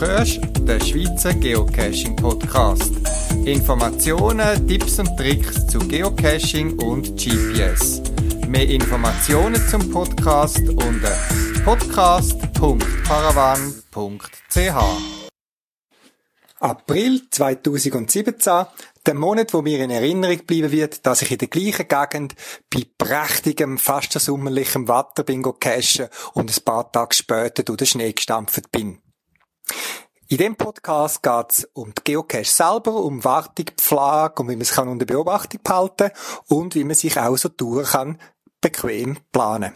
hörst den Schweizer Geocaching Podcast. Informationen, Tipps und Tricks zu Geocaching und GPS. Mehr Informationen zum Podcast unter podcast.paravan.ch. April 2017, der Monat, wo mir in Erinnerung bleiben wird, dass ich in der gleichen Gegend bei prächtigem, fast sommerlichem Wetter bin und ein paar Tage später durch den Schnee gestampft bin. In dem Podcast geht's um die Geocache selber, um Wartung, Pflege, um wie man es kann unter Beobachtung behalten und wie man sich auch so Touren kann bequem planen.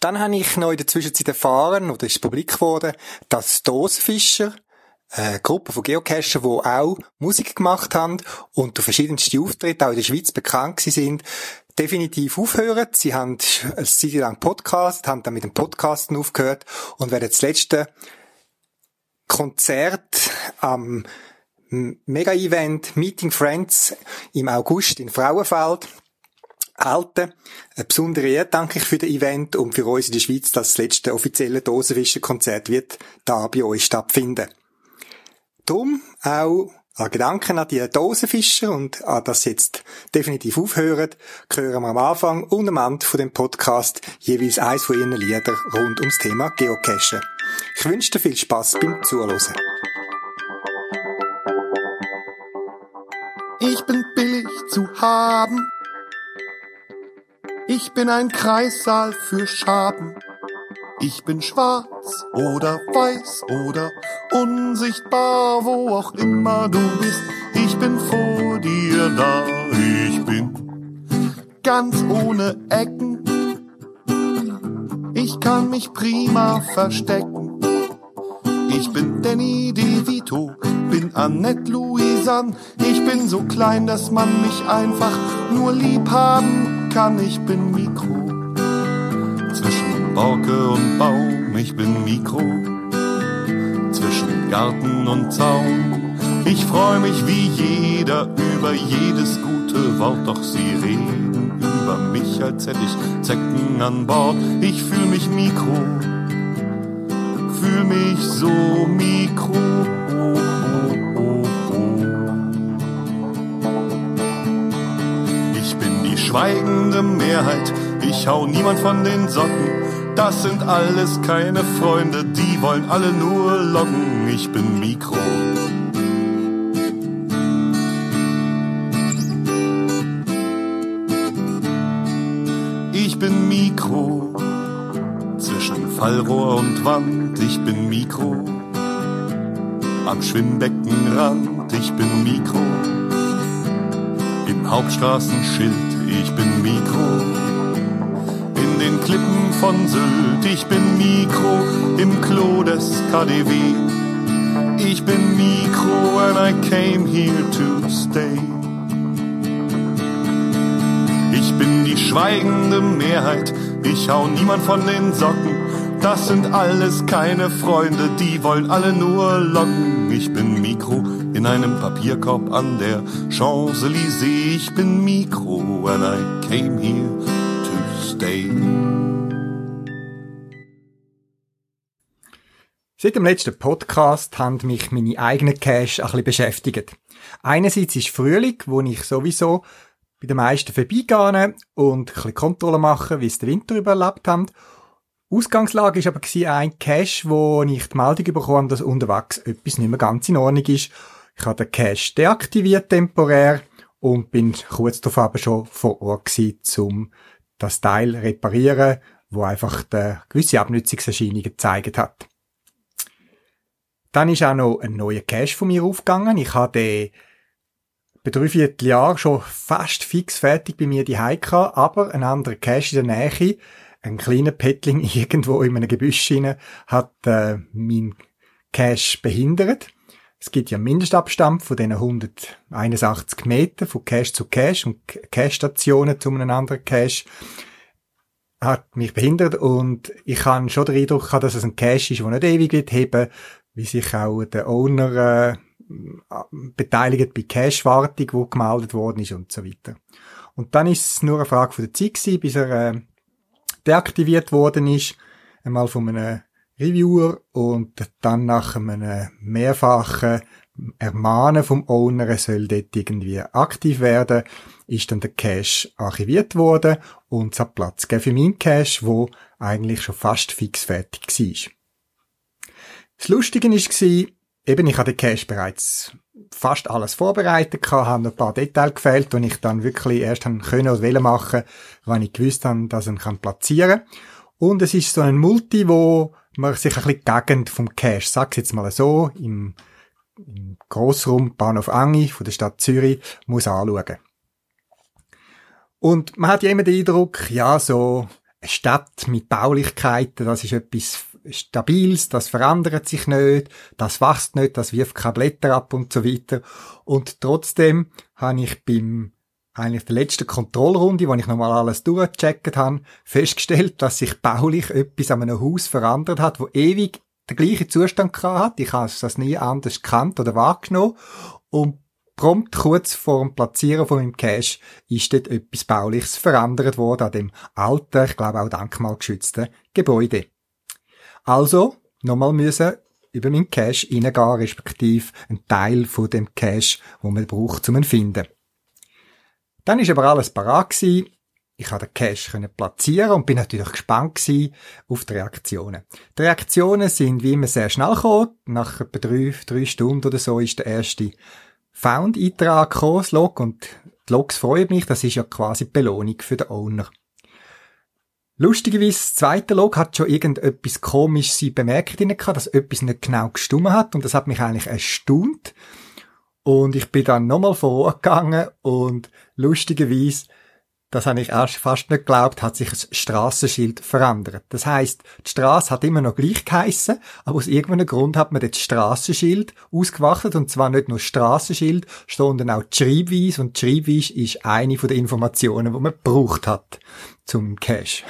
Dann habe ich noch in der Zwischenzeit erfahren, oder ist publik geworden, dass Dosenfischer, eine Gruppe von Geocachern, die auch Musik gemacht haben und durch verschiedenste Auftritte auch in der Schweiz bekannt sind, definitiv aufhören. Sie haben eine Zeit lang Podcast, haben dann mit dem Podcasten aufgehört und werden das letzte Konzert am Mega-Event Meeting Friends im August in Frauenfeld halten. Eine besondere Ehre danke ich für das Event und für uns in der Schweiz, dass das letzte offizielle Dosenwischer-Konzert wird da bei euch stattfinden. Darum auch ein Gedanken an die Dosenfischer und an das jetzt definitiv aufhören, hören wir am Anfang und am Ende von dem Podcast jeweils eins von ihren Liedern rund ums Thema Geocachen. Ich wünsche dir viel Spaß beim Zuhören. Ich bin billig zu haben. Ich bin ein Kreissaal für Schaben. Ich bin schwarz oder weiß oder unsichtbar, wo auch immer du bist. Ich bin vor dir da. Ich bin ganz ohne Ecken. Ich kann mich prima verstecken. Ich bin Danny DeVito, bin Annette Louisanne. Ich bin so klein, dass man mich einfach nur lieb haben kann. Ich bin Mikro. Borke und Baum, ich bin Mikro. Zwischen Garten und Zaun. Ich freu mich wie jeder über jedes gute Wort, doch sie reden über mich, als hätte ich Zecken an Bord. Ich fühl mich Mikro fühl mich so mikro. Ich bin die schweigende Mehrheit, ich hau niemand von den Socken. Das sind alles keine Freunde, die wollen alle nur locken. Ich bin Mikro. Ich bin Mikro zwischen Fallrohr und Wand, ich bin Mikro. Am Schwimmbeckenrand, ich bin Mikro. Im Hauptstraßenschild, ich bin Mikro. Den Klippen von Sylt, ich bin Mikro. Im Klo des KDW, ich bin Mikro and I came here to stay. Ich bin die schweigende Mehrheit, ich hau niemand von den Socken. Das sind alles keine Freunde, die wollen alle nur locken. Ich bin Mikro in einem Papierkorb an der Champs-Élysées. Ich bin Mikro and I came here stay. Seit dem letzten Podcast haben mich meine eigenen Cache ein bisschen beschäftigt. Einerseits ist Frühling, wo ich sowieso bei den meisten vorbeigehen und ein bisschen Kontrolle machen, wie es den Winter überlebt haben. Ausgangslage war aber ein Cache, wo ich die Meldung bekommen dass unterwegs etwas nicht mehr ganz in Ordnung ist. Ich habe den Cache deaktiviert temporär und bin kurz darauf aber schon vor Ort gewesen, um das Teil reparieren, wo einfach eine gewisse Abnutzungserscheinungen gezeigt hat. Dann ist auch noch ein neuer Cache von mir aufgegangen. Ich habe den bei drei Vierteljahren schon fast fix fertig bei mir die gehabt, aber ein anderer Cache in der Nähe, ein kleiner Pettling irgendwo in einem Gebüsch hat äh, mein Cache behindert. Es gibt ja einen Mindestabstand von diesen 181 Meter von Cache zu Cache und Cache-Stationen zu einem anderen Cache hat mich behindert und ich habe schon den Eindruck gehabt, dass es ein Cache ist, der nicht ewig wird heben, wie sich auch der Owner äh, beteiligt bei Cash-Wartung, wo gemeldet worden ist und so weiter. Und dann ist es nur eine Frage von der Zeit gewesen, bis er äh, deaktiviert worden ist, einmal von einem Reviewer und dann nach einem mehrfachen Ermahnen vom Owner, er soll dort irgendwie aktiv werden, ist dann der Cache archiviert worden und es hat Platz gegeben für meinen Cache, wo eigentlich schon fast fix fertig war. Das Lustige war, eben, ich hatte den Cache bereits fast alles vorbereitet haben ein paar Details gefehlt, und ich dann wirklich erst haben können oder wollen machen, wenn ich gewusst habe, dass ich ihn platzieren kann. Und es ist so ein Multi, wo man sich ein bisschen Gegend vom Cache, sag's jetzt mal so, im, im Grossraum Bahnhof Angi von der Stadt Zürich, muss anschauen. Und man hat ja immer den Eindruck, ja, so eine Stadt mit Baulichkeiten, das ist etwas Stabiles, das verändert sich nicht, das wächst nicht, das wirft keine Blätter ab und so weiter. Und trotzdem habe ich beim eigentlich der letzten Kontrollrunde, wo ich nochmal alles durchgecheckt habe, festgestellt, dass sich baulich etwas an einem Haus verändert hat, wo ewig den gleichen Zustand hat. Ich habe das nie anders gekannt oder wahrgenommen. Und prompt kurz vor dem Platzieren von meinem Cache ist dort etwas Bauliches verändert worden an dem alten, ich glaube auch denkmalgeschützten Gebäude. Also, nochmal müssen über meinen Cache reingehen, respektive ein Teil von dem Cache, wo man braucht, um ihn zu finden. Dann ist aber alles parat. Ich konnte den Cache platzieren und bin natürlich gespannt auf die Reaktionen. Die Reaktionen sind wie immer sehr schnell gekommen. Nach etwa drei, drei Stunden oder so ist der erste Found-Eintrag gekommen, das Log, und die Logs freuen mich, das ist ja quasi die Belohnung für den Owner. Lustigerweise, das zweite Log hat schon irgendetwas komisches bemerkt dass etwas nicht genau gestummen hat, und das hat mich eigentlich erstaunt. Und ich bin dann nochmal vor Ort gegangen und lustigerweise, das habe ich erst fast nicht geglaubt, hat sich das Strassenschild verändert. Das heißt, die Straße hat immer noch gleich geheissen, aber aus irgendeinem Grund hat man das Strassenschild ausgewachtet und zwar nicht nur das Strassenschild, sondern auch die Schreibweise und die Schreibweise ist eine von den Informationen, die man gebraucht hat zum Cache.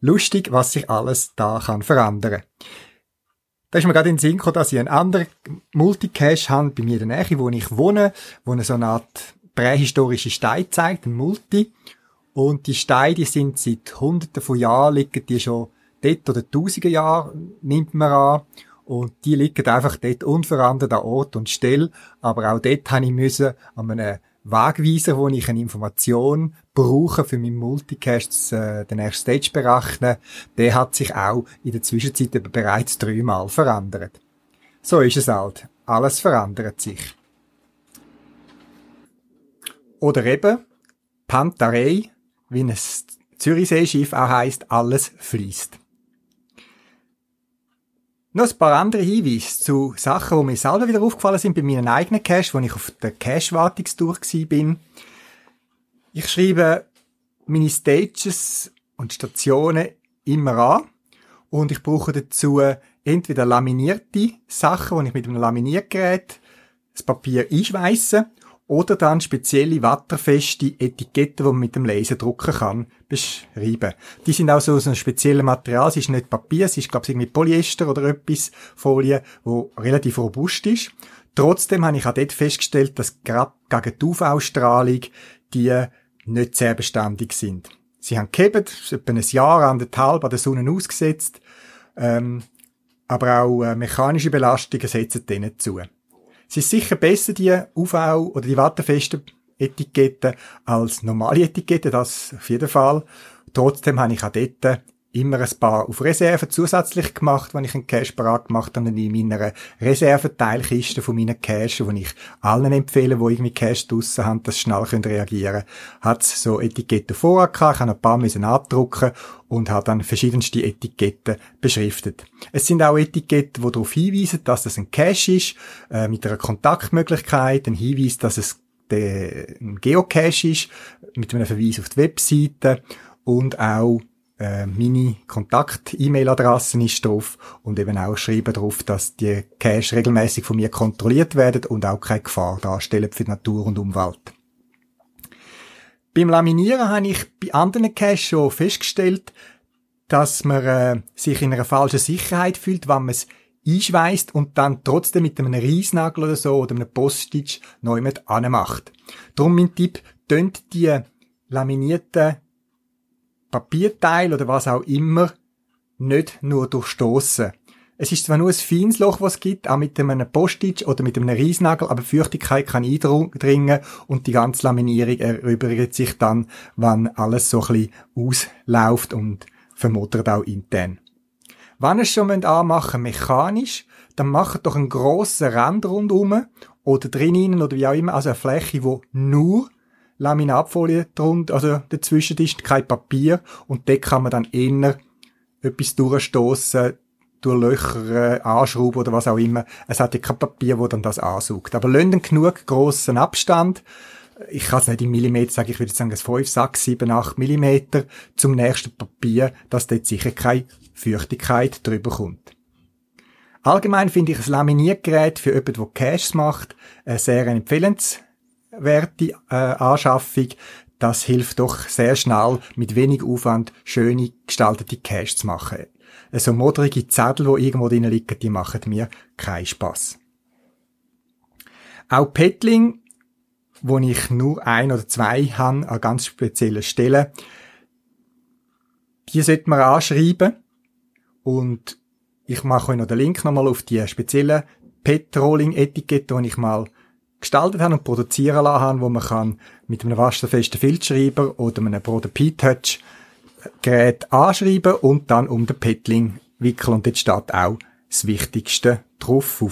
Lustig, was sich alles da kann verändern. Da ist mir gerade in den Sinn gekommen, dass ich einen anderen Multicache habe bei mir in der Nähe, wo ich wohne, wo eine so eine Art prähistorische Stein zeigt, ein Multi. Und die Steine, die sind seit hunderten von Jahren, liegen die schon dort oder tausende Jahre, nimmt man an. Und die liegen einfach dort unverändert an Ort und Stelle. Aber auch dort habe ich müssen an einem Wegweiser, wo ich eine Information brauche für meinen Multicast, äh, den nächsten Stage berechnen, der hat sich auch in der Zwischenzeit bereits dreimal verändert. So ist es halt. Alles verändert sich. Oder eben Pantarei, wie ein Zürichseeschiff auch heisst, alles fließt. Noch ein paar andere Hinweise zu Sachen, die mir selber wieder aufgefallen sind bei meinen eigenen Cache, wo ich auf der Cache-Wartungstour bin. Ich schreibe meine Stages und Stationen immer an und ich brauche dazu entweder laminierte Sachen, die ich mit einem Laminiergerät das Papier einschweiße oder dann spezielle watterfeste Etiketten, die man mit dem Laser drucken kann, beschreiben. Die sind auch so aus einem speziellen Material. Es ist nicht Papier, es ist, glaube ich, irgendwie Polyester oder etwas, Folie, wo relativ robust ist. Trotzdem habe ich auch dort festgestellt, dass gerade gegen die UV-Strahlung die nicht sehr beständig sind. Sie haben gehebt, etwa ein Jahr, anderthalb an der Sonne ausgesetzt, ähm, aber auch äh, mechanische Belastungen setzen denen zu. Es ist sicher besser, die UV- oder die wattenfesten Etiketten als normale Etiketten, das auf jeden Fall. Trotzdem habe ich auch dort immer ein paar auf Reserve zusätzlich gemacht, wenn ich einen Cache parat gemacht habe, in meiner Reserveteilkiste von meinen Cache, die ich allen empfehle, die irgendwie Cache draussen haben, dass schnell reagieren können, hat so Etiketten vorher gehabt, ich habe ein paar müssen abdrucken und habe dann verschiedenste Etiketten beschriftet. Es sind auch Etiketten, die darauf hinweisen, dass das ein Cache ist, äh, mit einer Kontaktmöglichkeit, ein Hinweis, dass es ein Geocache ist, mit einem Verweis auf die Webseite und auch äh, meine Kontakt-E-Mail-Adresse ist drauf und eben auch schreiben drauf, dass die Cache regelmäßig von mir kontrolliert werden und auch keine Gefahr darstellen für Natur und Umwelt. Beim Laminieren habe ich bei anderen Caches schon festgestellt, dass man äh, sich in einer falschen Sicherheit fühlt, wenn man es einschweißt und dann trotzdem mit einem Reisnagel oder so oder einem Postage neu mit anmacht. Darum mein Tipp, tönt die laminierten Papierteil oder was auch immer nicht nur durchstoßen. Es ist zwar nur ein feines Loch, was es gibt, auch mit einem Postage oder mit einem Reisnagel, aber Feuchtigkeit kann eindringen und die ganze Laminierung erübrigt sich dann, wenn alles so ein bisschen ausläuft und vermodert auch intern. Wenn ihr es schon anmachen mechanisch, dann macht doch einen grossen Rand rundherum oder drinnen oder wie auch immer, also eine Fläche, wo nur Laminatfolie drunter, also dazwischen ist, kein Papier und dort kann man dann eher etwas durchstoßen, durch Löcher anschrauben oder was auch immer. Es hat ja kein Papier, wo dann das ansaugt. Aber lösen genug grossen Abstand. Ich kann es nicht in Millimeter sagen, ich würde sagen, es 5, 6, 7, 8 Millimeter zum nächsten Papier, dass dort sicher keine Feuchtigkeit drüber kommt. Allgemein finde ich ein Laminiergerät für jemanden, der Caches macht, eine sehr empfehlenswerte äh, Anschaffung. Das hilft doch sehr schnell, mit wenig Aufwand schöne gestaltete Caches zu machen. So modrige Zettel, die irgendwo drin liegen, die machen mir keinen Spass. Auch Petling, wo ich nur ein oder zwei habe, an ganz speziellen Stellen, die sollte man anschreiben und ich mache euch noch den Link nochmal auf die speziellen Petroling-Etikette, die ich mal gestaltet habe und produzieren lassen habe, wo man kann mit einem wasserfesten Filzschreiber oder einem Broder P-Touch Gerät anschreiben und dann um den Petling wickeln und dort steht auch das Wichtigste drauf.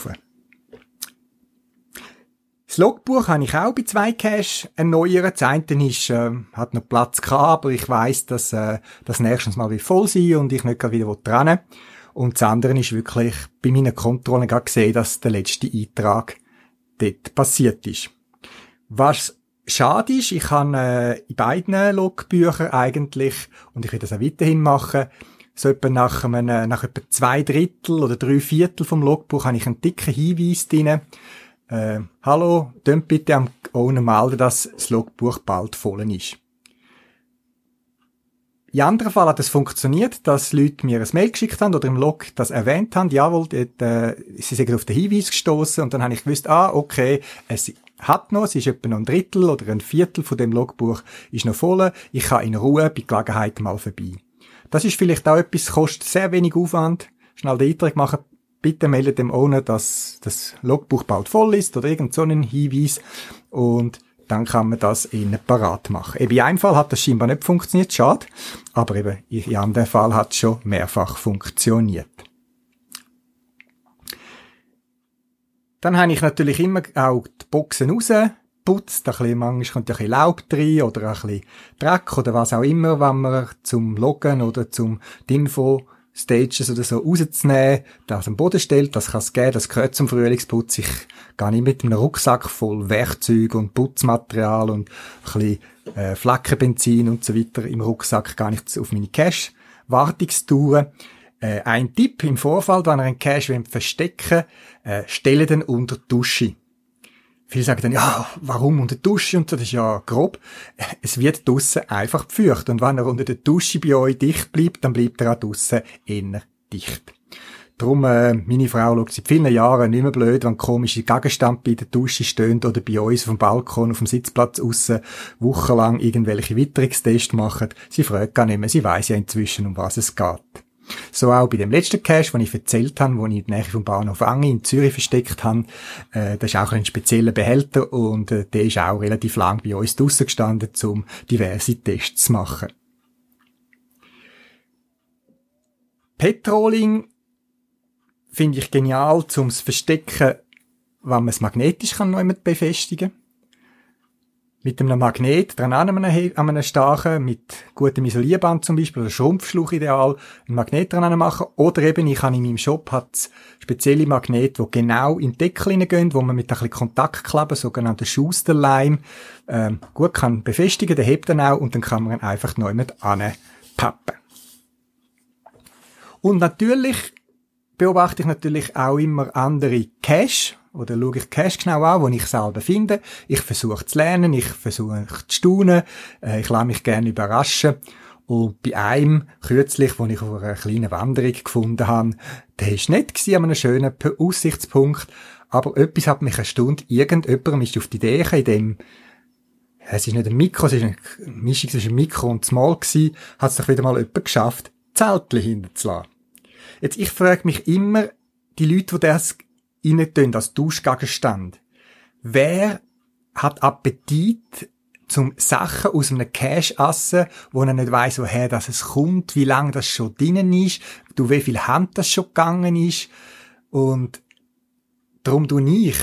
Das Logbuch habe ich auch bei zwei Cache erneuert. Das eine ist, äh, hat noch Platz gehabt, aber ich weiss, dass äh, das nächstes Mal voll sein und ich nicht wieder trennen Und das andere ist wirklich bei meinen Kontrollen gesehen, dass der letzte Eintrag dort passiert ist. Was schade ist, ich habe äh, in beiden Logbüchern eigentlich, und ich werde das auch weiterhin machen, so etwa nach, einem, nach etwa zwei Drittel oder drei Viertel vom Logbuch habe ich einen dicken Hinweis drin. Äh, hallo, dünnt bitte am Owner melden, dass das Logbuch bald voll ist. In anderen Fall hat es funktioniert, dass Leute mir ein Mail geschickt haben oder im Log das erwähnt haben. Jawohl, dort, äh, sie sind auf den Hinweis gestoßen und dann habe ich gewusst, ah, okay, es hat noch, es ist etwa noch ein Drittel oder ein Viertel von dem Logbuch ist noch voll. Ich kann in Ruhe bei Gelegenheit mal vorbei. Das ist vielleicht auch etwas, kostet sehr wenig Aufwand. Schnell den Eintrag machen. Bitte meldet dem Owner, dass das Logbuch bald voll ist oder irgend so einen Hinweis. Und dann kann man das innen parat machen. Eben in einem Fall hat das scheinbar nicht funktioniert, schade. Aber eben in anderen Fall hat es schon mehrfach funktioniert. Dann habe ich natürlich immer auch die Boxen raus putzt, ein bisschen, manchmal kommt ja ein bisschen Laub rein oder ein bisschen Dreck oder was auch immer, wenn man zum Loggen oder zum Info Stages oder so rauszunehmen, das am Boden stellt, das kann es geben, das gehört zum Frühlingsputz. Ich gehe nicht mit einem Rucksack voll Werkzeug und Putzmaterial und ein bisschen äh, Flackenbenzin und so weiter im Rucksack gar nicht auf meine Cash-Wartungstouren. Äh, ein Tipp im Vorfall, wenn ihr einen Cash verstecken wollt, äh, stelle den unter die Dusche. Viele sagen dann, ja, warum unter der Dusche und so, das ist ja grob. Es wird draussen einfach pfeucht. Und wenn er unter der Dusche bei euch dicht bleibt, dann bleibt er auch draussen eher dicht. Drum, äh, meine Frau schaut seit vielen Jahren nicht mehr blöd, wenn komische Gegenstände bei der Dusche stehen oder bei uns auf dem Balkon, auf dem Sitzplatz aussen wochenlang irgendwelche Witterungstests machen. Sie fragt gar nicht mehr, sie weiß ja inzwischen, um was es geht. So auch bei dem letzten Cache, den ich erzählt habe, wo ich in der Nähe vom Bahnhof Angi in Zürich versteckt habe. Äh, das ist auch ein spezieller Behälter und äh, der ist auch relativ lang bei uns draussen gestanden, um diverse Tests zu machen. Petroling finde ich genial, zum Verstecken, wenn man es magnetisch kann noch befestigen kann mit einem Magnet dran an einem, einem Stachen, mit gutem Isolierband zum Beispiel, oder Schrumpfschluch ideal, ein Magnet dran machen. Oder eben, ich habe in meinem Shop hat's spezielle Magnete, die genau in den Deckel hineingehen, wo man mit ein bisschen Kontaktkleber, sogenannten Schusterleim, ähm, gut kann befestigen, der hebt dann auch, und dann kann man ihn einfach neu mit anpappen. Und natürlich beobachte ich natürlich auch immer andere Cache, oder schaue ich Cash genau an, wo ich selber finde. Ich versuche zu lernen, ich versuche zu staunen, äh, ich lasse mich gerne überraschen. Und bei einem, kürzlich, wo ich auf einer kleinen Wanderung gefunden habe, der war nicht an einem schönen Aussichtspunkt, aber etwas hat mich erstaunt. Irgendjemand ist auf die Idee gekommen, in dem es ist nicht ein Mikro, es ist eine Mischung zwischen Mikro und Small gewesen, hat es doch wieder mal jemand geschafft, Zeltchen hinterzulassen. Jetzt, ich frage mich immer, die Leute, die das rein tun, als Duschgegenstand, wer hat Appetit, zum Sachen aus einem Cache essen, wo er nicht weiss, woher das es kommt, wie lange das schon drinnen ist, du wie viel Hand das schon gegangen ist. Und darum tu ich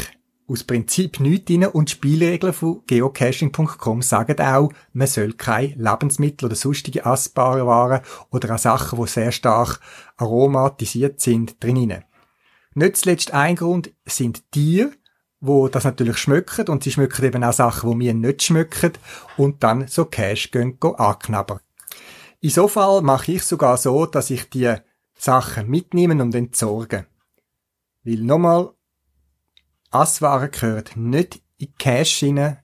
aus Prinzip nichts rein und die Spielregeln von geocaching.com sagen auch, man soll keine Lebensmittel oder sonstige essbare Waren oder auch Sachen, die sehr stark aromatisiert sind, drin. Nicht zuletzt ein Grund sind Tiere, wo das natürlich schmücken und sie schmücken eben auch Sachen, wo mir nicht schmücken und dann so Cash gehen, gehen anknabbern. In so Fall mache ich sogar so, dass ich die Sachen mitnehme und entsorge. Weil nochmal, Asswaren gehört nicht in Cash hinein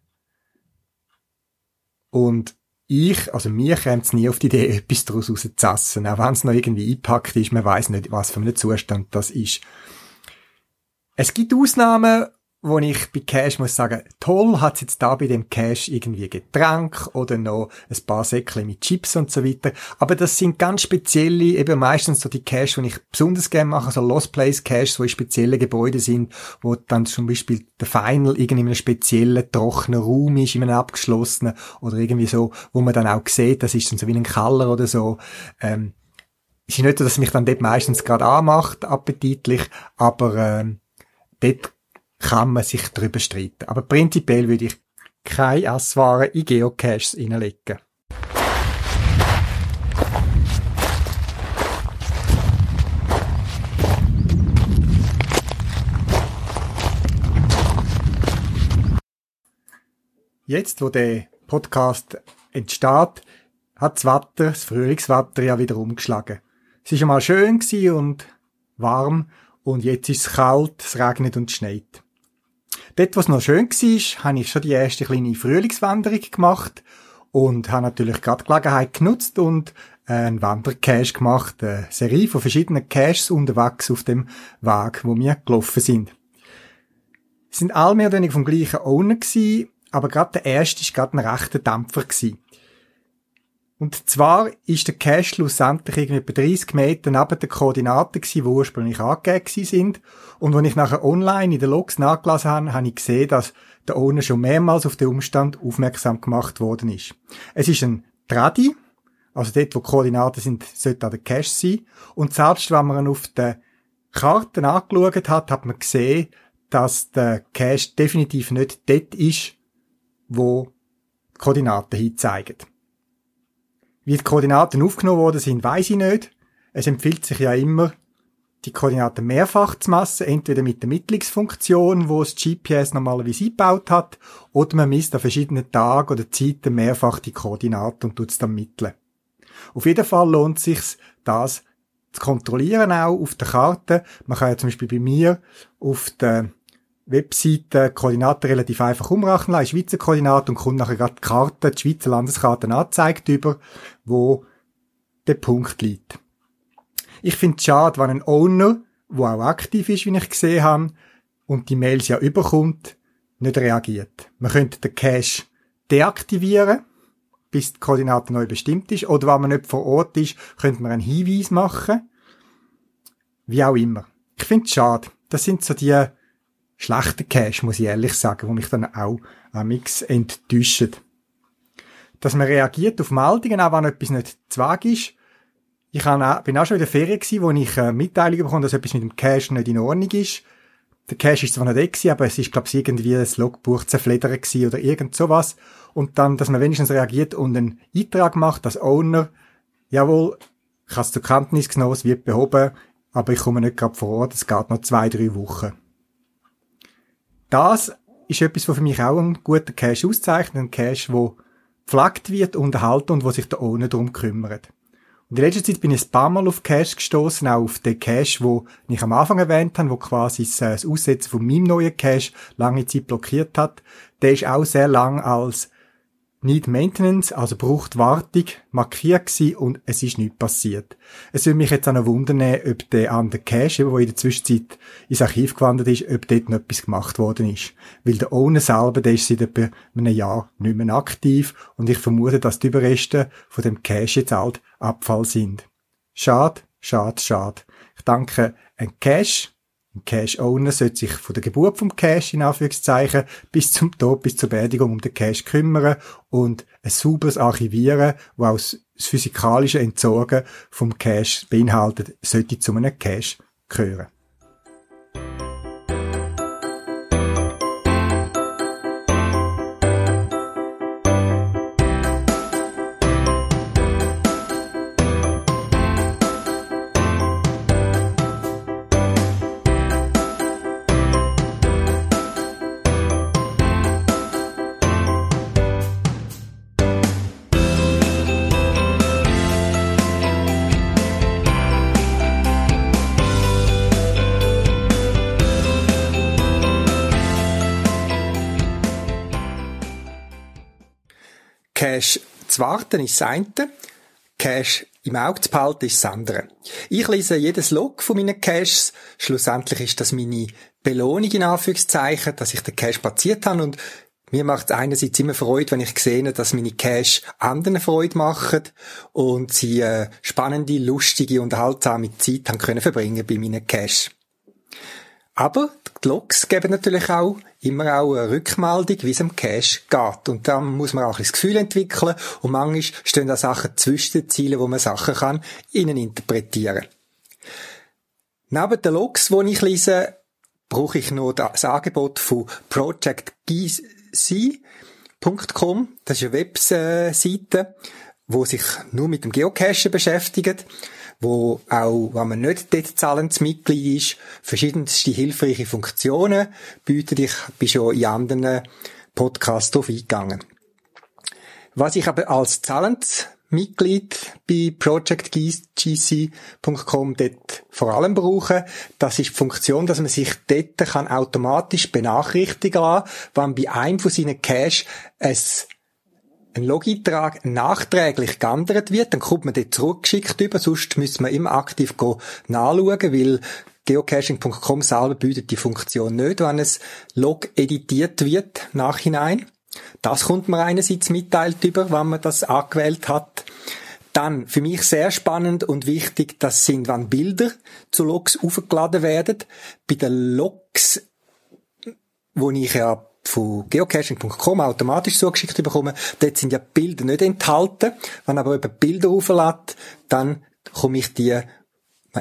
und ich, also mir käme es nie auf die Idee, etwas daraus rauszuessen, auch wenn es noch irgendwie eingepackt ist, man weiß nicht, was für ein Zustand das ist. Es gibt Ausnahmen, wo ich bei Cash muss sagen, toll hat's jetzt da bei dem Cash irgendwie Getränk oder noch ein paar Säckchen mit Chips und so weiter. Aber das sind ganz spezielle, eben meistens so die Cash, die ich besonders gerne mache, so Lost Place Cash, wo in spezielle Gebäude sind, wo dann zum Beispiel der Final irgendwie in einem speziellen trockenen Raum ist, in einem abgeschlossenen oder irgendwie so, wo man dann auch sieht, das ist dann so wie ein Keller oder so. Ähm, ist nicht, dass es mich dann dort meistens gerade anmacht, appetitlich, aber ähm, dort kann man sich darüber streiten. Aber prinzipiell würde ich keine Esswaren in Geocaches reinlegen. Jetzt, wo der Podcast entsteht, hat das Wetter, das Frühlingswetter ja wieder umgeschlagen. Es war schon mal schön und warm und jetzt ist es kalt, es regnet und schneit. Dort, was noch schön war, habe ich schon die erste kleine Frühlingswanderung gemacht und habe natürlich gerade die Gelegenheit genutzt und einen Wandercache gemacht, eine Serie von verschiedenen Caches unterwegs auf dem Weg, wo wir gelaufen sind. Es sind alle mehr oder weniger vom gleichen Owner gewesen, aber gerade der erste war gerade ein rechter Dampfer gewesen. Und zwar ist der Cache schlussendlich irgendwie bei 30 Meter neben den Koordinaten gewesen, die ursprünglich angegeben sind. Und wenn ich nachher online in den Logs nachgelesen habe, habe ich gesehen, dass der Owner schon mehrmals auf den Umstand aufmerksam gemacht worden ist. Es ist ein Tradi, also dort, wo die Koordinaten sind, sollte auch der Cache sein. Und selbst wenn man ihn auf den Karten angeschaut hat, hat man gesehen, dass der Cache definitiv nicht dort ist, wo die Koordinaten hinzeigen. Wie die Koordinaten aufgenommen worden sind, weiß ich nicht. Es empfiehlt sich ja immer, die Koordinaten mehrfach zu messen, entweder mit der Mittlungsfunktion, wo das GPS normalerweise eingebaut hat, oder man misst an verschiedenen Tagen oder Zeiten mehrfach die Koordinaten und tut es dann mitteln. Auf jeden Fall lohnt es sich, das zu kontrollieren auch auf der Karte. Man kann ja zum Beispiel bei mir auf der Webseite Koordinaten relativ einfach umrechnen lassen, Schweizer Koordinaten und kommt nachher gerade die Karte, die Schweizer Landeskarte angezeigt über, wo der Punkt liegt. Ich finde es schade, wenn ein Owner, der auch aktiv ist, wie ich gesehen habe, und die Mails ja überkommt, nicht reagiert. Man könnte den Cache deaktivieren, bis die Koordinate neu bestimmt ist, oder wenn man nicht vor Ort ist, könnte man einen Hinweis machen. Wie auch immer. Ich finde es schade. Das sind so die schlechter Cash, muss ich ehrlich sagen, wo mich dann auch am Mix enttäuscht. Dass man reagiert auf Meldungen, auch wenn etwas nicht zwag ist. Ich bin auch schon in der Ferien gewesen, wo ich äh, Mitteilungen bekomme, dass etwas mit dem Cash nicht in Ordnung ist. Der Cash ist zwar nicht weg aber es ist, glaube ich, irgendwie ein Logbuch zerfledert oder irgend sowas. Und dann, dass man wenigstens reagiert und einen Eintrag macht, als Owner, jawohl, ich habe es zur Kenntnis genommen, es wird behoben, aber ich komme nicht gerade vor Ort, es geht noch zwei, drei Wochen das ist etwas, was für mich auch ein guter Cache auszeichnet. Ein Cache, wo gepflegt wird, unterhalten und wo sich der ohne drum kümmert. Und in letzter Zeit bin ich ein paar Mal auf Cache gestoßen, auch auf den Cache, wo ich am Anfang erwähnt habe, wo quasi das Aussetzen von meinem neuen Cache lange Zeit blockiert hat. Der ist auch sehr lang als Need Maintenance, also braucht Wartung, markiert gewesen und es ist nichts passiert. Es würde mich jetzt auch noch wundern, ob der andere Cache, der in der Zwischenzeit ins Archiv gewandert ist, ob dort noch etwas gemacht worden ist. Weil der Owner selber, der ist seit etwa einem Jahr nicht mehr aktiv und ich vermute, dass die Überreste von dem Cache jetzt halt Abfall sind. Schade, Schade, schade. Ich denke, ein Cache, ein Cache-Owner sollte sich von der Geburt vom Cache in Anführungszeichen bis zum Tod, bis zur Beerdigung um den Cache kümmern und ein sauberes Archivieren, wo auch das physikalische Entsorgen vom Cache beinhaltet, sollte zu einem Cache gehören. Cash warten ist das eine, Cash im Auge zu behalten ist das andere. Ich lese jedes Log von meinen Caches. Schlussendlich ist das meine Belohnung in Anführungszeichen, dass ich den Cache platziert habe und mir macht es einerseits immer Freude, wenn ich sehe, dass meine Cache anderen Freude machen und sie äh, spannende, lustige, unterhaltsame Zeit haben können verbringen bei meinen Cache. Aber die Logs geben natürlich auch immer auch eine Rückmeldung, wie es am Cache geht. Und da muss man auch ein Gefühl entwickeln. Und manchmal stehen da Sachen zwischen den Zielen, wo man Sachen kann innen interpretieren. Neben den Logs, die ich lese, brauche ich noch das Angebot von projectgc.com. Das ist eine Webseite, wo sich nur mit dem Geocachen beschäftigt wo auch, wenn man nicht dort zahlendes Mitglied ist, verschiedenste hilfreiche Funktionen bietet. Ich bin schon in anderen Podcasts darauf eingegangen. Was ich aber als zahlendes Mitglied bei projectgc.com dort vor allem brauche, das ist die Funktion, dass man sich dort kann automatisch benachrichtigen kann, wenn bei einem von seinen Cache ein ein Logeintrag nachträglich geändert wird, dann kommt man dort zurückgeschickt über, sonst müsste man immer aktiv nachschauen, weil geocaching.com selber bietet die Funktion nicht, wenn es Log editiert wird, nachhinein. Das kommt man einerseits mitteilt über, wenn man das angewählt hat. Dann, für mich sehr spannend und wichtig, das sind, wenn Bilder zu Logs aufgeladen werden. Bei den Logs, wo ich ja von geocaching.com automatisch zugeschickt bekommen. Dort sind ja Bilder nicht enthalten. Wenn aber jemand Bilder auflädt, dann komme ich die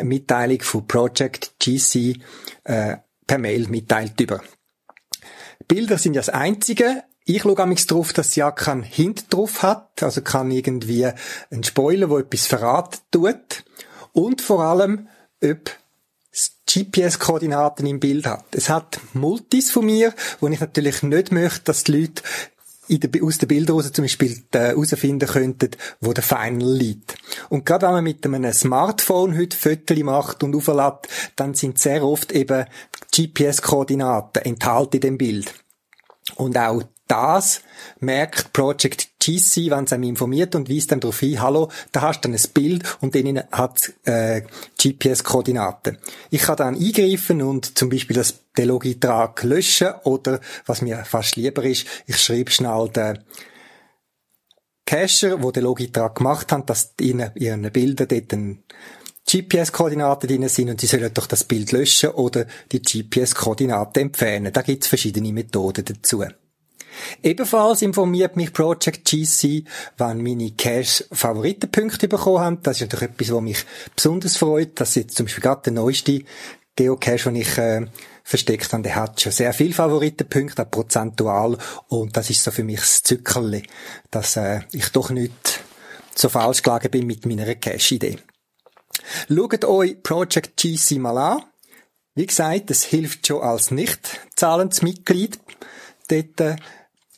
Mitteilung von Project GC äh, per Mail mitteilt über. Bilder sind ja das Einzige. Ich schaue amigs drauf, dass sie ja keinen Hint drauf hat, also kann irgendwie ein Spoiler, wo etwas verraten tut. Und vor allem, ob GPS-Koordinaten im Bild hat. Es hat Multis von mir, wo ich natürlich nicht möchte, dass die Leute der, aus den Bildern raus zum Beispiel herausfinden könnten, wo der Final liegt. Und gerade wenn man mit einem Smartphone heute Fotos macht und auflädt, dann sind sehr oft eben GPS-Koordinaten enthalten in dem Bild. Und auch das merkt Project GC, wenn es einem informiert und weist dann darauf hin, hallo, da hast du dann ein Bild und denen hat äh, GPS-Koordinaten. Ich kann dann eingreifen und zum Beispiel das, den Logeintrag löschen oder, was mir fast lieber ist, ich schreibe schnell den Cacher, wo den Logeintrag gemacht hat, dass in ihren Bildern dort GPS-Koordinaten drin sind und sie sollen doch das Bild löschen oder die GPS-Koordinaten entfernen. Da gibt es verschiedene Methoden dazu. Ebenfalls informiert mich Project GC, wenn meine Cache Favoritenpunkte bekommen haben. Das ist natürlich etwas, was mich besonders freut. Das ist jetzt zum Beispiel gerade der neueste Geocache, den ich äh, versteckt habe, der hat schon sehr viele Favoritenpunkte, auch prozentual. Und das ist so für mich das Zückerli, dass äh, ich doch nicht so falsch gelegen bin mit meiner Cache-Idee. Schaut euch Project GC mal an. Wie gesagt, es hilft schon als nicht zahlendes Mitglied. Dort äh,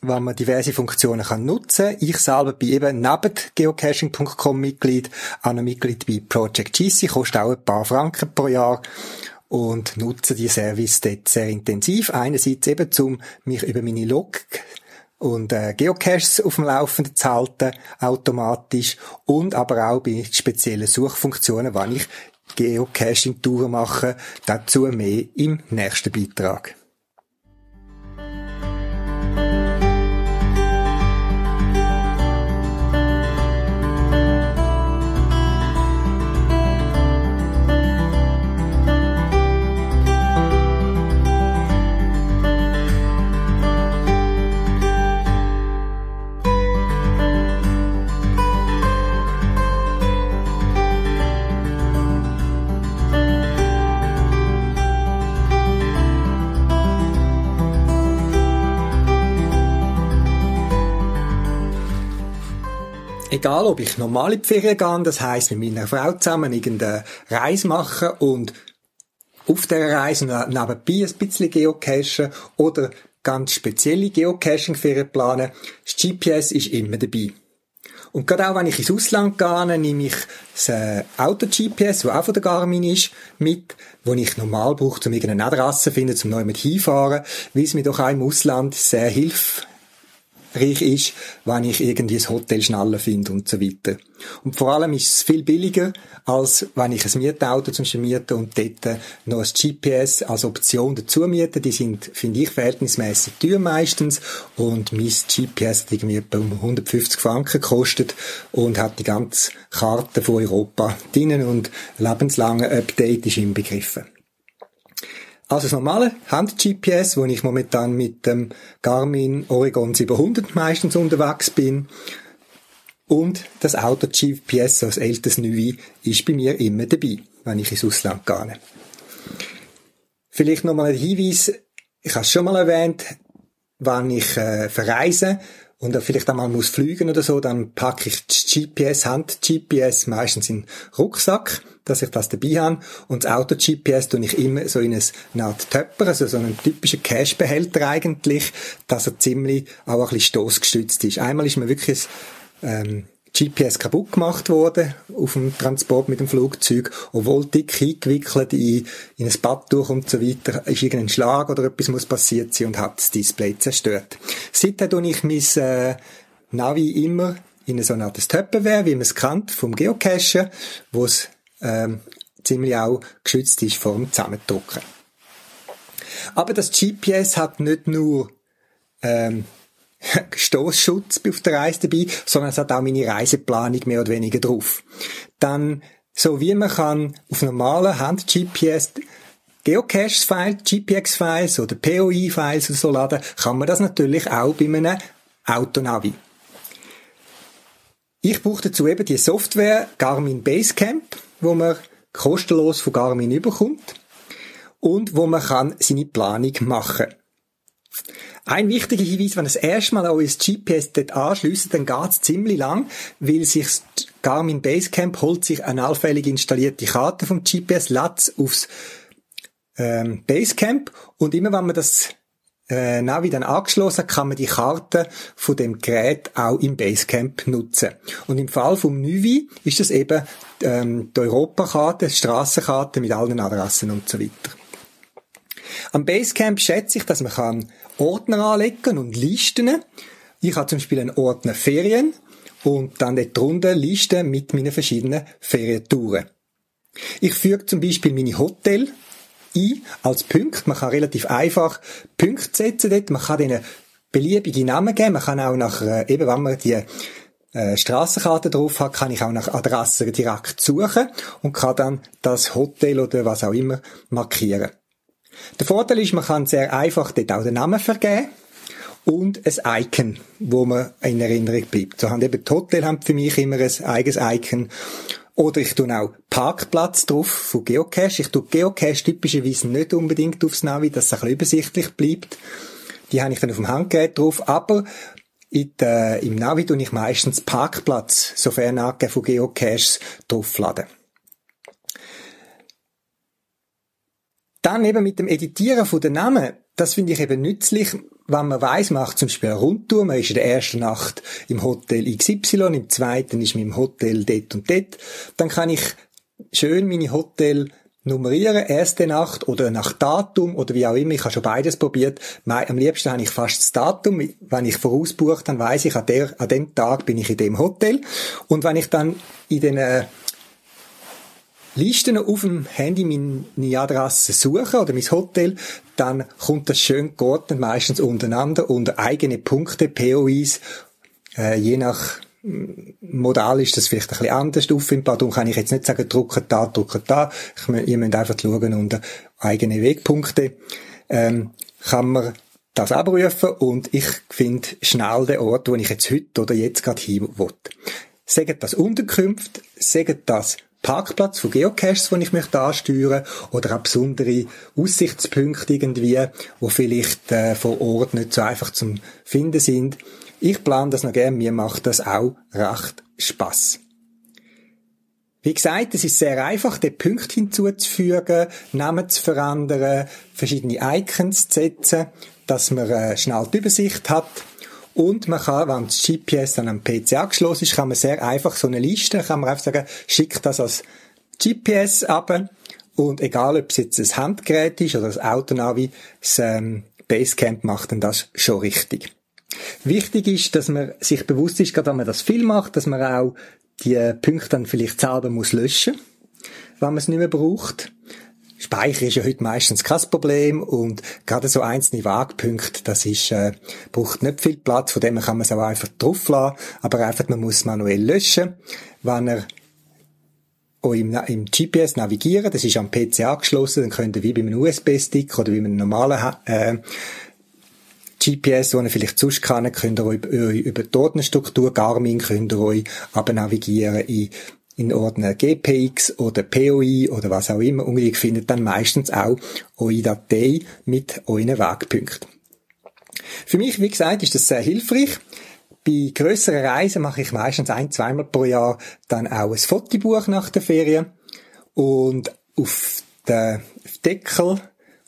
wenn man diverse Funktionen kann nutzen. Ich selber bin eben neben geocaching.com Mitglied, auch ein Mitglied bei Project GC, kostet auch ein paar Franken pro Jahr und nutze die Service dort sehr intensiv. Einerseits eben, um mich über meine Log und äh, Geocaches auf dem Laufenden zu halten, automatisch, und aber auch bei speziellen Suchfunktionen, wenn ich Geocaching-Touren mache, dazu mehr im nächsten Beitrag. Egal, ob ich normal in die Ferien gehe, das heisst, mit meiner Frau zusammen irgendeine Reise machen und auf dieser Reise nebenbei ein bisschen geocachen oder ganz spezielle Geocaching-Ferien planen, das GPS ist immer dabei. Und gerade auch wenn ich ins Ausland gehe, nehme ich das äh, Auto-GPS, das auch von der Garmin ist, mit, wo ich normal brauche, um irgendeine Adresse zu finden, um neu mit hinfahren, weil es mir doch auch im Ausland sehr hilft, reich ist, wenn ich irgendwie ein Hotel schneller finde und so weiter. Und vor allem ist es viel billiger, als wenn ich ein Mietauto zum Beispiel miete und dort noch ein GPS als Option dazu miete. Die sind, finde ich, verhältnismäßig teuer meistens und mein GPS hat irgendwie etwa um 150 Franken gekostet und hat die ganze Karte von Europa drinnen und lebenslange Update ist inbegriffen. Also das normale Hand-GPS, wo ich momentan mit dem Garmin Oregon 700 meistens unterwegs bin. Und das Auto-GPS, das älteste Neue, ist bei mir immer dabei, wenn ich ins Ausland gehe. Vielleicht nochmal ein Hinweis, ich habe es schon mal erwähnt, wenn ich äh, verreise und vielleicht einmal muss fliegen oder so, dann packe ich GPS, Hand-GPS meistens in den Rucksack dass ich das dabei habe. Und das Auto-GPS tue ich immer so in eine Art Töpper, also so einen typischen Cash-Behälter eigentlich, dass er ziemlich auch ein bisschen stoßgestützt ist. Einmal ist mir wirklich ähm, GPS kaputt gemacht worden auf dem Transport mit dem Flugzeug, obwohl dick eingewickelt in, in ein Bad durch und so weiter, ist irgendein Schlag oder etwas muss passiert sein und hat das Display zerstört. Seitdem tue ich mein äh, Navi immer in so eine Art Tupperware, wie man es kennt, vom Geocachen, wo es ähm, ziemlich auch geschützt ist vor dem Zusammendrucken. Aber das GPS hat nicht nur ähm, Stoßschutz auf der Reise dabei, sondern es hat auch meine Reiseplanung mehr oder weniger drauf. Dann, so wie man kann auf normalen Hand-GPS Geocache-Files, GPX-Files oder POI-Files oder so laden, kann man das natürlich auch bei einem Autonavi. Ich brauche dazu eben die Software Garmin Basecamp wo man kostenlos von Garmin überkommt und wo man kann seine Planung machen ein wichtiger Hinweis, wenn ihr das erste Mal euer GPS dort anschließt, dann geht's ziemlich lang, weil sich Garmin Basecamp holt sich eine allfällig installierte Karte vom GPS, lädt aufs ähm, Basecamp und immer wenn man das äh, Navi dann angeschlossen, kann man die Karte von dem Gerät auch im Basecamp nutzen. Und im Fall vom Nuvi ist das eben ähm, die Europakarte, die Strassenkarte mit allen Adressen und so weiter. Am Basecamp schätze ich, dass man kann Ordner anlegen und Listen. Ich habe zum Beispiel einen Ordner Ferien und dann dort drunter Listen mit meinen verschiedenen Ferientouren. Ich füge zum Beispiel meine Hotel ein als Punkt. Man kann relativ einfach Punkte setzen dort. Man kann denen beliebige Namen geben. Man kann auch nach, äh, eben wenn man die äh, Strassenkarte drauf hat, kann ich auch nach Adressen direkt suchen und kann dann das Hotel oder was auch immer markieren. Der Vorteil ist, man kann sehr einfach dort auch den Namen vergeben und ein Icon, wo man in Erinnerung bleibt. So haben eben die Hotel haben für mich immer ein eigenes Icon oder ich tue auch Parkplatz drauf von Geocache. Ich tue Geocache typischerweise nicht unbedingt aufs Navi, dass es ein bisschen übersichtlich bleibt. Die habe ich dann auf dem Handgerät drauf. Aber in der, im Navi tue ich meistens Parkplatz, sofern angegeben von Geocaches, draufladen. Dann eben mit dem Editieren von den Namen, das finde ich eben nützlich, wenn man weiss, macht zum Beispiel eine Rundtour, man ist in der ersten Nacht im Hotel XY, im zweiten ist man im Hotel dort und dort, dann kann ich schön meine Hotel nummerieren, erste Nacht oder nach Datum oder wie auch immer. Ich habe schon beides probiert. Am liebsten habe ich fast das Datum. Wenn ich vorausbuche, dann weiß ich, an, der, an dem Tag bin ich in dem Hotel. Und wenn ich dann in den äh, Listen auf dem Handy meine Adresse suche oder mein Hotel, dann kommt das schön geordnet, meistens untereinander unter eigene Punkte, POIs, äh, je nach mm, Modal ist das vielleicht ein bisschen anders auffindbar. Darum kann ich jetzt nicht sagen, drucken da, drucken da. Ich, ihr müsst einfach schauen unter eigene Wegpunkte. Ähm, kann man das abrufen und ich finde schnell den Ort, wo ich jetzt heute oder jetzt gerade hin will. Sagt das Unterkünfte, sagt das Parkplatz von Geocaches, den ich möchte ansteuern oder auch besondere Aussichtspunkte irgendwie, wo vielleicht äh, vor Ort nicht so einfach zum Finden sind. Ich plane das noch gerne, mir macht das auch recht Spaß. Wie gesagt, es ist sehr einfach, den Punkt hinzuzufügen, Namen zu verändern, verschiedene Icons zu setzen, dass man äh, schnell die Übersicht hat. Und man kann, wenn das GPS dann am PC angeschlossen ist, kann man sehr einfach so eine Liste, kann man einfach sagen, schickt das als GPS ab. Und egal, ob es jetzt ein Handgerät ist oder das Autonavi, das ähm, Basecamp macht dann das schon richtig. Wichtig ist, dass man sich bewusst ist, gerade wenn man das viel macht, dass man auch die Punkte dann vielleicht selber muss löschen, wenn man es nicht mehr braucht. Speicher ist ja heute meistens kein Problem und gerade so einzelne Wagpunkte, das ist, äh, braucht nicht viel Platz, von dem kann man es auch einfach drauf lassen, aber einfach, man muss manuell löschen. Wenn er auch im, im GPS navigieren, das ist am PC angeschlossen, dann könnt ihr wie bei einem USB-Stick oder wie einem normalen äh, GPS, den ihr vielleicht sonst kennt, könnt ihr euch über, über die Ordnerstruktur Garmin könnt ihr euch aber navigieren in, in Ordner GPX oder POI oder was auch immer und ihr findet dann meistens auch eure Datei mit euren Wegpunkten. Für mich, wie gesagt, ist das sehr hilfreich. Bei grösseren Reisen mache ich meistens ein, zweimal pro Jahr dann auch ein Fotobuch nach der Ferien und auf den Deckel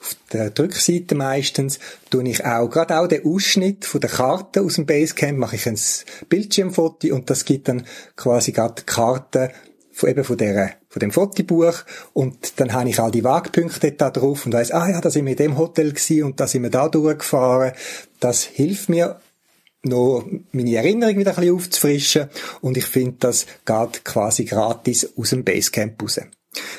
auf der Rückseite meistens tue ich auch, gerade auch den Ausschnitt von der Karte aus dem Basecamp, mache ich ein Bildschirmfoto und das gibt dann quasi gerade die Karte von eben von der, von dem Fotobuch und dann habe ich all die Wagpunkte da drauf und weiss, ah ja, da sind wir in dem Hotel gewesen und da sind wir da durchgefahren. Das hilft mir noch meine Erinnerung wieder ein bisschen aufzufrischen und ich finde, das geht quasi gratis aus dem Basecamp raus.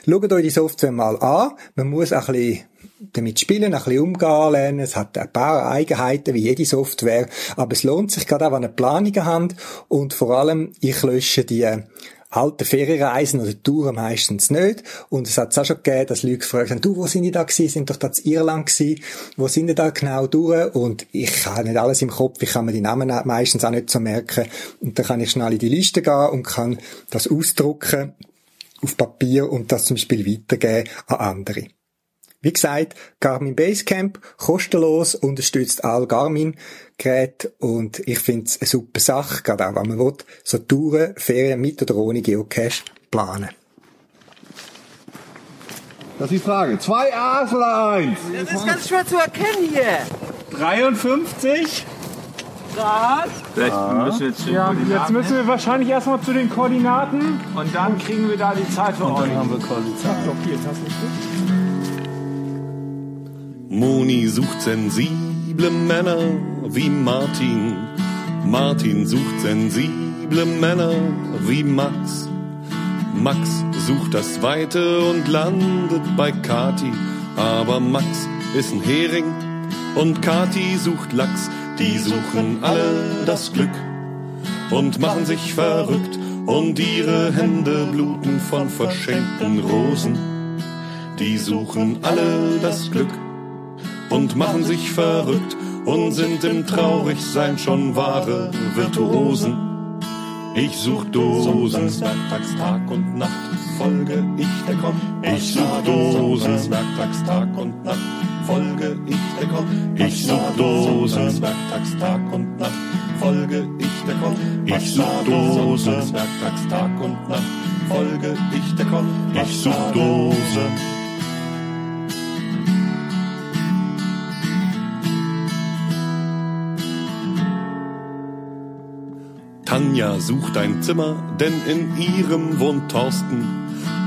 Schaut euch die Software mal an. Man muss ein bisschen damit spielen, ein bisschen umgehen lernen. Es hat ein paar Eigenheiten wie jede Software, aber es lohnt sich gerade auch, wenn ihr Planungen habt und vor allem, ich lösche die alten Ferienreisen oder Touren meistens nicht. Und es hat es auch schon gegeben, dass Leute gefragt haben, du, wo sind die da gewesen? Sind doch da in Irland gewesen? Wo sind die da genau durch? Und ich habe nicht alles im Kopf, ich kann mir die Namen meistens auch nicht so merken. Und dann kann ich schnell in die Liste gehen und kann das ausdrucken auf Papier und das zum Beispiel weitergeben an andere. Wie gesagt, Garmin Basecamp, kostenlos, unterstützt all Garmin-Geräte und ich finde es eine super Sache, gerade auch wenn man will, so Touren, Ferien mit oder ohne Geocache planen. Das ist die Frage. Zwei A's oder eins? Das ist ganz schwer zu erkennen hier. 53 Grad. Vielleicht müssen wir jetzt, Ja, jetzt müssen wir wahrscheinlich erstmal zu den Koordinaten und dann kriegen wir da die Zeit für Und euch. dann haben wir quasi Zeit. blockiert, hast du nicht? Moni sucht sensible Männer wie Martin. Martin sucht sensible Männer wie Max. Max sucht das Weite und landet bei Kati. Aber Max ist ein Hering und Kati sucht Lachs. Die suchen alle das Glück und machen sich verrückt und ihre Hände bluten von verschenkten Rosen. Die suchen alle das Glück und machen sich verrückt und sind im Traurigsein schon wahre Virtuosen. Ich such Dosen, werktags Tag und Nacht, folge ich der Komm. Ich such Dosen, werktags Tag und Nacht, folge ich der Komm. Ich such Dosen, werktags Tag und Nacht, folge ich der Komm. Ich such Dosen, werktags Tag und Nacht, folge ich der Komm. Ich such Dosen. Tanja sucht ein Zimmer, denn in ihrem wohnt Thorsten,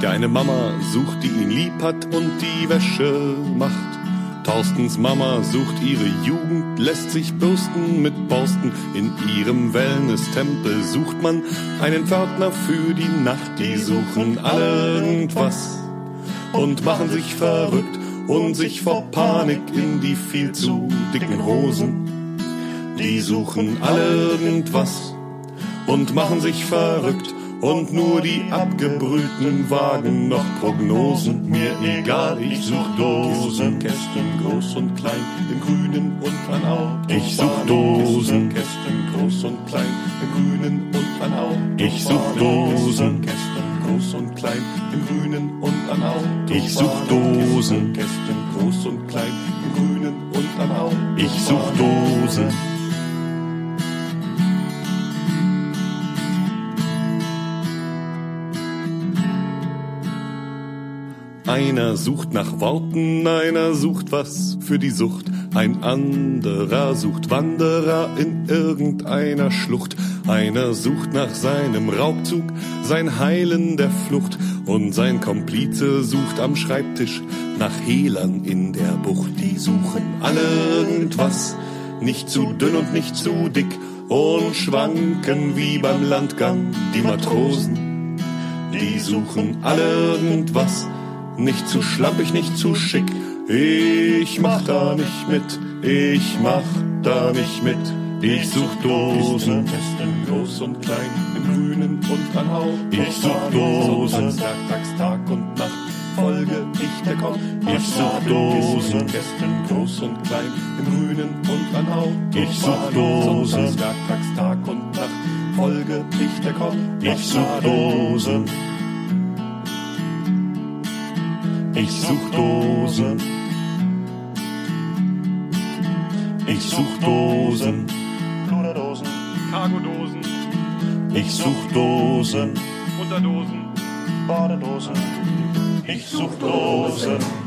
der eine Mama sucht, die ihn lieb hat und die Wäsche macht. Thorstens Mama sucht ihre Jugend, lässt sich bürsten mit Borsten. In ihrem Wellness-Tempel sucht man einen Pförtner für die Nacht. Die suchen alle irgendwas und machen sich verrückt und sich vor Panik in die viel zu dicken Hosen. Die suchen alle irgendwas und machen sich verrückt und nur die abgebrühten wagen noch Prognosen. Mir egal, ich such Dosen, Kästen groß und klein, im Grünen und an Au. Ich such Dosen, Kästen groß und klein, im Grünen und an Au. Ich such Dosen, Kästen groß und klein, im Grünen und an Au. Ich such Dosen, Kästen groß und klein, im Grünen und an Au. Ich such Dosen. Einer sucht nach Worten, einer sucht was für die Sucht, ein anderer sucht Wanderer in irgendeiner Schlucht, einer sucht nach seinem Raubzug, sein Heilen der Flucht, und sein Komplize sucht am Schreibtisch nach Hehlern in der Bucht. Die suchen alle irgendwas, nicht zu dünn und nicht zu dick, und schwanken wie beim Landgang die Matrosen. Die suchen alle irgendwas, nicht zu schlampig, nicht zu schick. Ich mach da nicht mit, ich mach da nicht mit. Ich such Dosen, testen groß und klein, im Grünen und an Hau. Ich such Dosen, Tag, Tag und Nacht, folge ich der Kopf. Ich such Dosen, testen groß und klein, im Grünen und an Hau. Ich such Dosen, Tag, Tag und Nacht, folge ich der Kopf. Ich such Dosen. Ich such Dosen. Ich such Dosen. Pluderdosen, Cargodosen, Ich such Dosen. Unterdosen, Badedosen. Ich such Dosen.